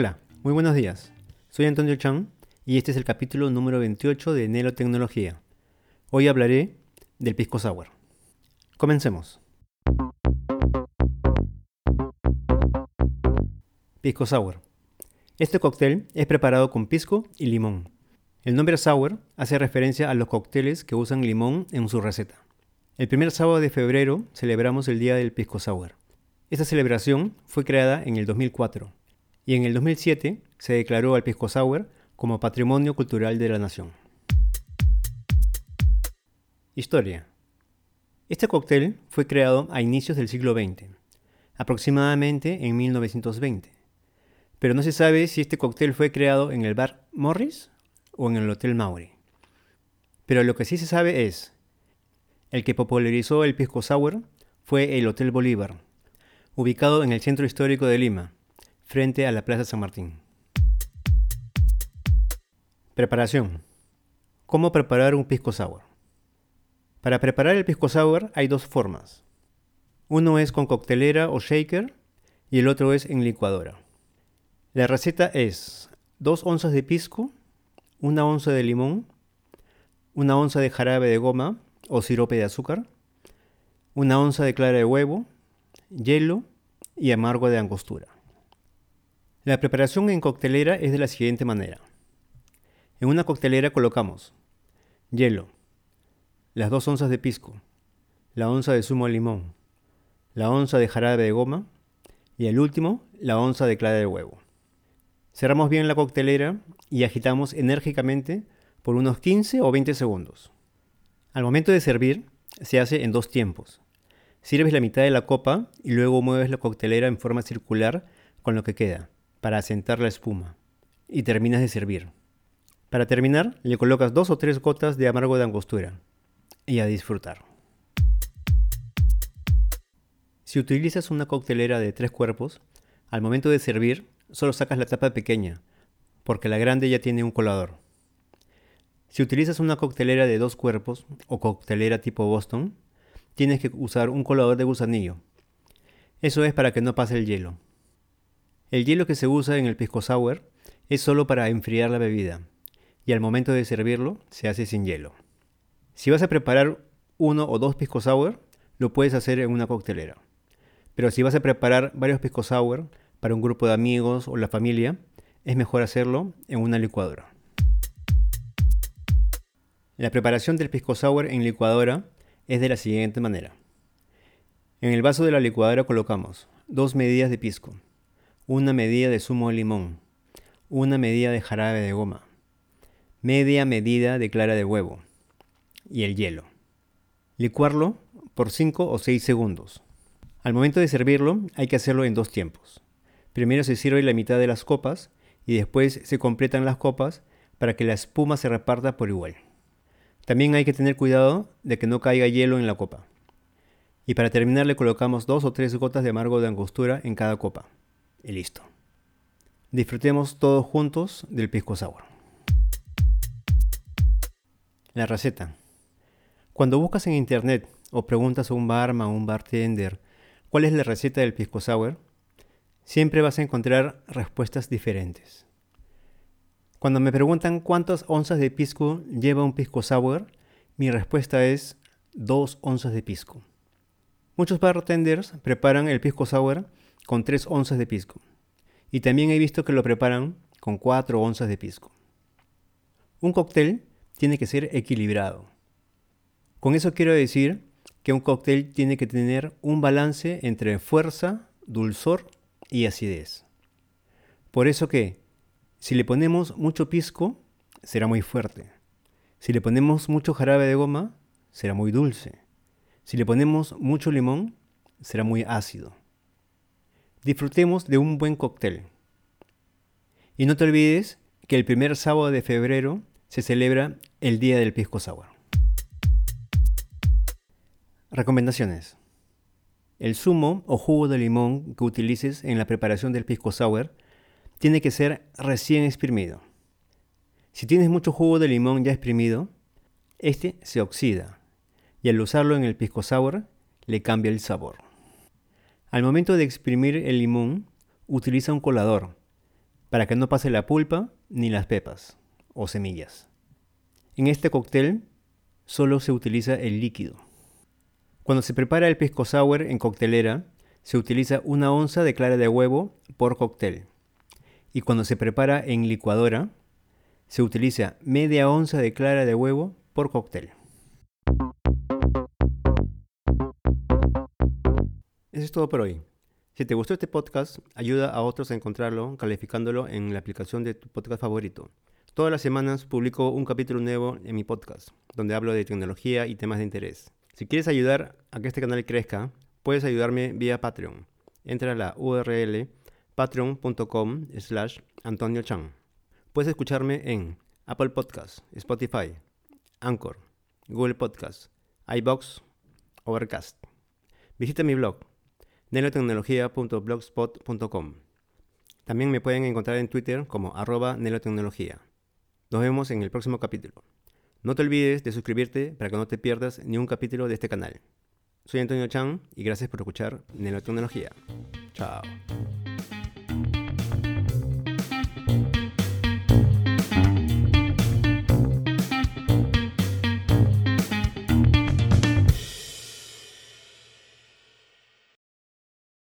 Hola, muy buenos días. Soy Antonio Chan y este es el capítulo número 28 de Nelo Tecnología. Hoy hablaré del pisco sour. Comencemos. Pisco sour. Este cóctel es preparado con pisco y limón. El nombre sour hace referencia a los cócteles que usan limón en su receta. El primer sábado de febrero celebramos el Día del Pisco Sour. Esta celebración fue creada en el 2004 y en el 2007 se declaró al pisco sour como Patrimonio Cultural de la Nación. Historia. Este cóctel fue creado a inicios del siglo XX, aproximadamente en 1920, pero no se sabe si este cóctel fue creado en el bar Morris o en el Hotel Maury. Pero lo que sí se sabe es, el que popularizó el pisco sour fue el Hotel Bolívar, ubicado en el centro histórico de Lima, frente a la Plaza San Martín. Preparación. ¿Cómo preparar un pisco sour? Para preparar el pisco sour hay dos formas. Uno es con coctelera o shaker y el otro es en licuadora. La receta es 2 onzas de pisco, 1 onza de limón, 1 onza de jarabe de goma o sirope de azúcar, 1 onza de clara de huevo, hielo y amargo de angostura. La preparación en coctelera es de la siguiente manera. En una coctelera colocamos hielo, las dos onzas de pisco, la onza de zumo de limón, la onza de jarabe de goma y el último, la onza de clara de huevo. Cerramos bien la coctelera y agitamos enérgicamente por unos 15 o 20 segundos. Al momento de servir, se hace en dos tiempos. Sirves la mitad de la copa y luego mueves la coctelera en forma circular con lo que queda para asentar la espuma y terminas de servir. Para terminar, le colocas dos o tres gotas de amargo de angostura y a disfrutar. Si utilizas una coctelera de tres cuerpos, al momento de servir solo sacas la tapa pequeña, porque la grande ya tiene un colador. Si utilizas una coctelera de dos cuerpos o coctelera tipo Boston, tienes que usar un colador de gusanillo. Eso es para que no pase el hielo. El hielo que se usa en el pisco sour es solo para enfriar la bebida y al momento de servirlo se hace sin hielo. Si vas a preparar uno o dos pisco sour, lo puedes hacer en una coctelera. Pero si vas a preparar varios pisco sour para un grupo de amigos o la familia, es mejor hacerlo en una licuadora. La preparación del pisco sour en licuadora es de la siguiente manera. En el vaso de la licuadora colocamos dos medidas de pisco, una medida de zumo de limón, una medida de jarabe de goma, media medida de clara de huevo y el hielo. Licuarlo por 5 o 6 segundos. Al momento de servirlo hay que hacerlo en dos tiempos. Primero se sirve la mitad de las copas y después se completan las copas para que la espuma se reparta por igual. También hay que tener cuidado de que no caiga hielo en la copa. Y para terminar le colocamos dos o tres gotas de amargo de angostura en cada copa y listo. Disfrutemos todos juntos del pisco sour. La receta. Cuando buscas en internet o preguntas a un barman o un bartender cuál es la receta del pisco sour, siempre vas a encontrar respuestas diferentes. Cuando me preguntan cuántas onzas de pisco lleva un pisco sour, mi respuesta es dos onzas de pisco. Muchos bartenders preparan el pisco sour con 3 onzas de pisco. Y también he visto que lo preparan con 4 onzas de pisco. Un cóctel tiene que ser equilibrado. Con eso quiero decir que un cóctel tiene que tener un balance entre fuerza, dulzor y acidez. Por eso que si le ponemos mucho pisco, será muy fuerte. Si le ponemos mucho jarabe de goma, será muy dulce. Si le ponemos mucho limón, será muy ácido disfrutemos de un buen cóctel. Y no te olvides que el primer sábado de febrero se celebra el Día del Pisco Sour. Recomendaciones. El zumo o jugo de limón que utilices en la preparación del pisco sour tiene que ser recién exprimido. Si tienes mucho jugo de limón ya exprimido, este se oxida y al usarlo en el pisco sour le cambia el sabor. Al momento de exprimir el limón, utiliza un colador, para que no pase la pulpa ni las pepas o semillas. En este cóctel solo se utiliza el líquido. Cuando se prepara el pisco sour en coctelera, se utiliza una onza de clara de huevo por cóctel. Y cuando se prepara en licuadora, se utiliza media onza de clara de huevo por cóctel. Eso es todo por hoy. Si te gustó este podcast, ayuda a otros a encontrarlo calificándolo en la aplicación de tu podcast favorito. Todas las semanas publico un capítulo nuevo en mi podcast, donde hablo de tecnología y temas de interés. Si quieres ayudar a que este canal crezca, puedes ayudarme vía Patreon. Entra a la URL patreon.com slash Antonio Chan. Puedes escucharme en Apple Podcasts, Spotify, Anchor, Google Podcasts, iBox, Overcast. Visita mi blog nelotecnología.blogspot.com. También me pueden encontrar en Twitter como arroba nelotecnología. Nos vemos en el próximo capítulo. No te olvides de suscribirte para que no te pierdas ni un capítulo de este canal. Soy Antonio Chan y gracias por escuchar Nelotecnología. Chao.